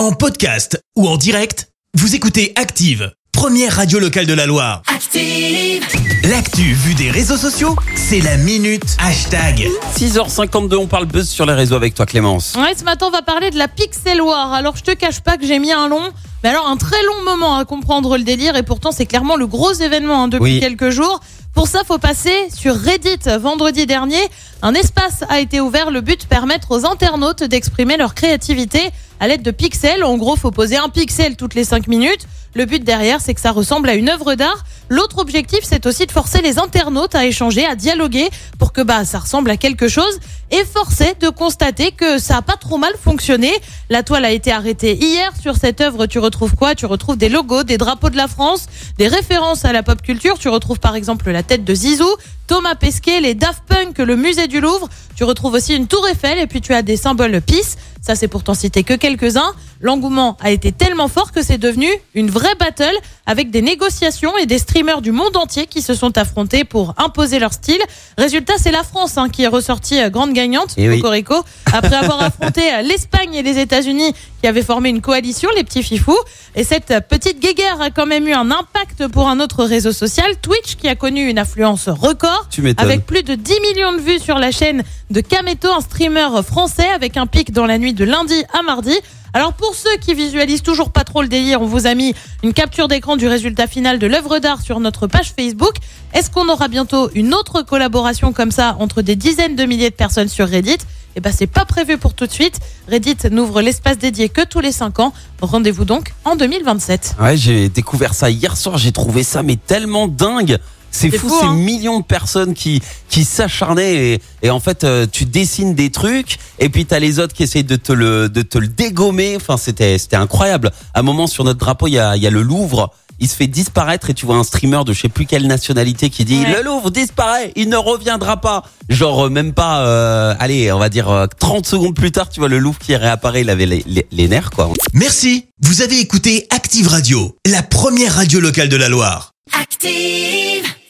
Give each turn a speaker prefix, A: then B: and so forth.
A: En podcast ou en direct, vous écoutez Active, première radio locale de la Loire.
B: Active.
A: L'actu vue des réseaux sociaux, c'est la minute hashtag.
C: 6h52, on parle buzz sur les réseaux avec toi Clémence.
D: Ouais, ce matin, on va parler de la Pixeloire. Alors, je te cache pas que j'ai mis un long, mais alors un très long moment à comprendre le délire, et pourtant, c'est clairement le gros événement hein, depuis
C: Oui.
D: quelques jours. Pour ça, faut passer sur Reddit. Vendredi dernier, un espace a été ouvert. Le but, permettre aux internautes d'exprimer leur créativité à l'aide de pixels. En gros, faut poser un pixel toutes les 5 minutes. Le but derrière, c'est que ça ressemble à une œuvre d'art. L'autre objectif, c'est aussi de forcer les internautes à échanger, à dialoguer pour que bah ça ressemble à quelque chose. Et forcer de constater que ça a pas trop mal fonctionné. La toile a été arrêtée hier. Sur cette œuvre, tu retrouves quoi? Tu retrouves des logos, des drapeaux de la France, des références à la pop culture. Tu retrouves par exemple la tête de Zizou, Thomas Pesquet, les Daft Punk, le musée du Louvre. Tu retrouves aussi une tour Eiffel et puis tu as des symboles PIS. Ça, c'est pourtant citer que quelques-uns. L'engouement a été tellement fort que c'est devenu une vraie battle avec des négociations et des streamers du monde entier qui se sont affrontés pour imposer leur style. Résultat, c'est la France hein, qui est ressortie euh, grande gagnante,
C: Eh oui.
D: Cocorico, après avoir affronté euh, l'Espagne et les États-Unis qui avaient formé une coalition, les petits fifous. Et cette euh, petite guéguerre a quand même eu un impact pour un autre réseau social, Twitch, qui a connu une affluence record. Avec plus de 10 millions de vues sur la chaîne de Kameto, un streamer français, avec un pic dans la nuit de lundi à mardi. Alors pour ceux qui visualisent toujours pas trop le délire, on vous a mis une capture d'écran du résultat final de l'œuvre d'art sur notre page Facebook. Est-ce qu'on aura bientôt une autre collaboration comme ça entre des dizaines de milliers de personnes sur Reddit? Eh ben c'est pas prévu pour tout de suite. Reddit n'ouvre l'espace dédié que tous les 5 ans. Rendez-vous donc en 2027.
C: Ouais, j'ai découvert ça hier soir, j'ai trouvé ça mais tellement dingue.
D: C'est
C: fou,
D: fou,
C: ces
D: hein.
C: millions de personnes qui qui s'acharnaient et, et en fait euh, tu dessines des trucs et puis t'as les autres qui essayent de te le de te le dégommer. Enfin c'était c'était incroyable. À un moment sur notre drapeau il y a il y a le Louvre. Il se fait disparaître et tu vois un streamer de je sais plus quelle nationalité qui dit
D: Ouais.
C: le Louvre disparaît, il ne reviendra pas. Genre euh, même pas, euh, allez, on va dire euh, 30 secondes plus tard, tu vois le Louvre qui réapparaît, il avait les, les- les nerfs quoi.
A: Merci, vous avez écouté Active Radio, la première radio locale de la Loire.
B: Active.